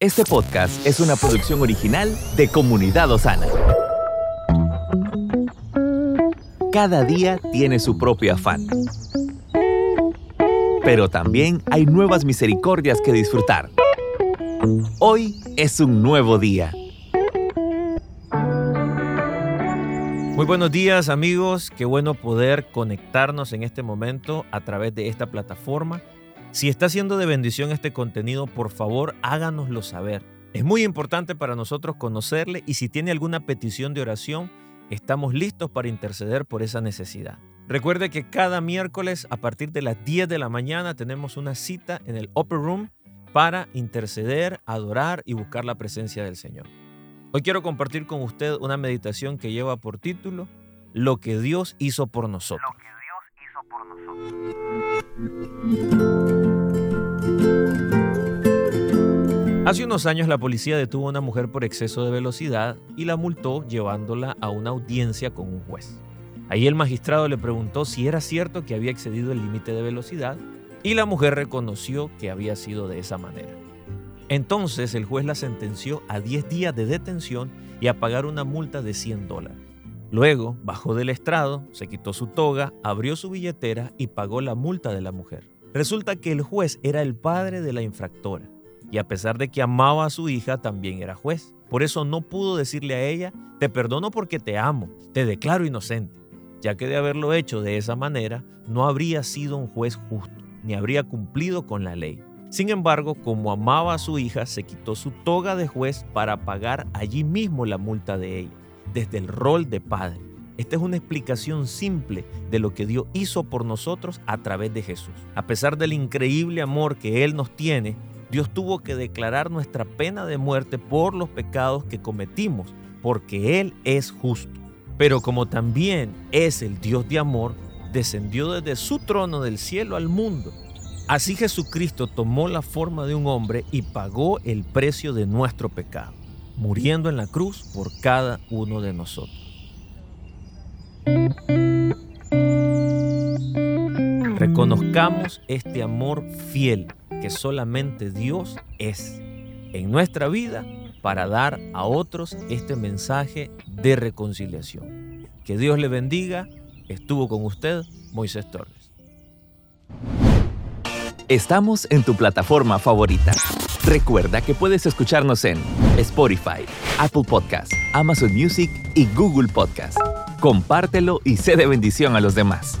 Este podcast es una producción original de Comunidad Osana. Cada día tiene su propio afán. Pero también hay nuevas misericordias que disfrutar. Hoy es un nuevo día. Muy buenos días amigos, qué bueno poder conectarnos en este momento a través de esta plataforma. Si está siendo de bendición este contenido, por favor háganoslo saber. Es muy importante para nosotros conocerle y si tiene alguna petición de oración, estamos listos para interceder por esa necesidad. Recuerde que cada miércoles a partir de las 10 de la mañana tenemos una cita en el Upper Room para interceder, adorar y buscar la presencia del Señor. Hoy quiero compartir con usted una meditación que lleva por título Lo que Dios hizo por nosotros. Hace unos años la policía detuvo a una mujer por exceso de velocidad y la multó llevándola a una audiencia con un juez. Ahí el magistrado le preguntó si era cierto que había excedido el límite de velocidad y la mujer reconoció que había sido de esa manera. Entonces el juez la sentenció a 10 días de detención y a pagar una multa de 100 dólares. Luego bajó del estrado, se quitó su toga, abrió su billetera y pagó la multa de la mujer. Resulta que el juez era el padre de la infractora y a pesar de que amaba a su hija también era juez. Por eso no pudo decirle a ella, te perdono porque te amo, te declaro inocente, ya que de haberlo hecho de esa manera no habría sido un juez justo, ni habría cumplido con la ley. Sin embargo, como amaba a su hija, se quitó su toga de juez para pagar allí mismo la multa de ella, desde el rol de padre. Esta es una explicación simple de lo que Dios hizo por nosotros a través de Jesús. A pesar del increíble amor que Él nos tiene, Dios tuvo que declarar nuestra pena de muerte por los pecados que cometimos, porque Él es justo. Pero como también es el Dios de amor, descendió desde su trono del cielo al mundo Así Jesucristo tomó la forma de un hombre y pagó el precio de nuestro pecado, muriendo en la cruz por cada uno de nosotros. Reconozcamos este amor fiel que solamente Dios es en nuestra vida para dar a otros este mensaje de reconciliación. Que Dios le bendiga. Estuvo con usted Moisés Torres. Estamos en tu plataforma favorita. Recuerda que puedes escucharnos en Spotify, Apple Podcast, Amazon Music y Google Podcast. Compártelo y sé de bendición a los demás.